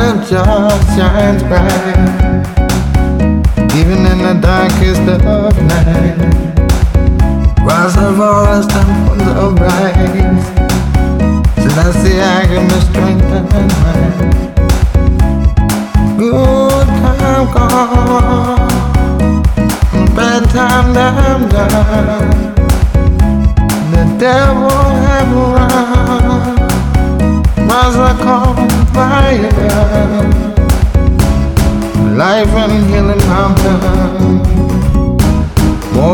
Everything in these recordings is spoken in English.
of joy shines bright, even in the darkest of night. Rise of all the temples of rise. I see I give strength and might. Good time gone, bad time down done. The devil have run, rise like on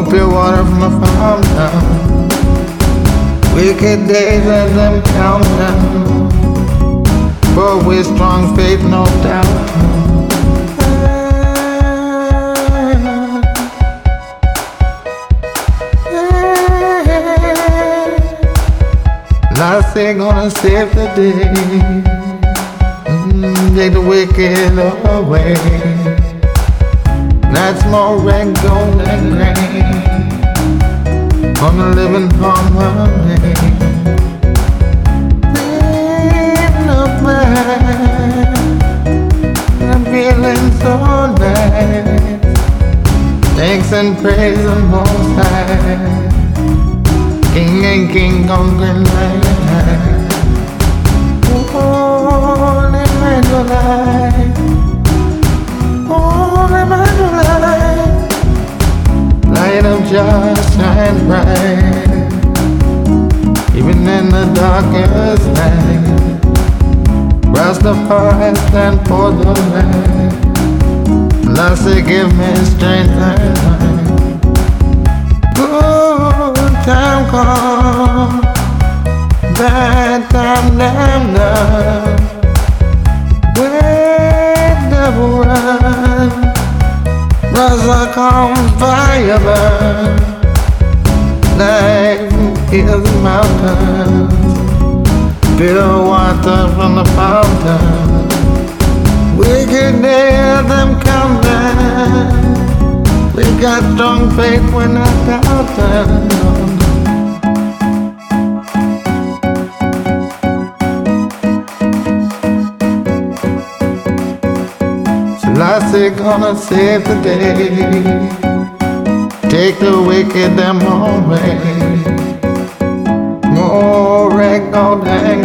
More pure water from a fountain. Wicked days let them count down. But with strong faith, no doubt. Last thing gonna save the day. Mm, take the wicked away. That's more red, gold, and grain on the living. Living up man, I'm feeling so nice. Thanks and praise the Most High, King and King on Land. Light of shines bright, even in the darkest night. Rastafari stand for the light. Blessed give me strength and might. Good time come, bad time done. On fire. Life is mountains, pure water from the fountain. Wicked near them come down. We got strong faith when I doubt them. Selassie gonna save the day. Take the wicked them away. More red, gold, and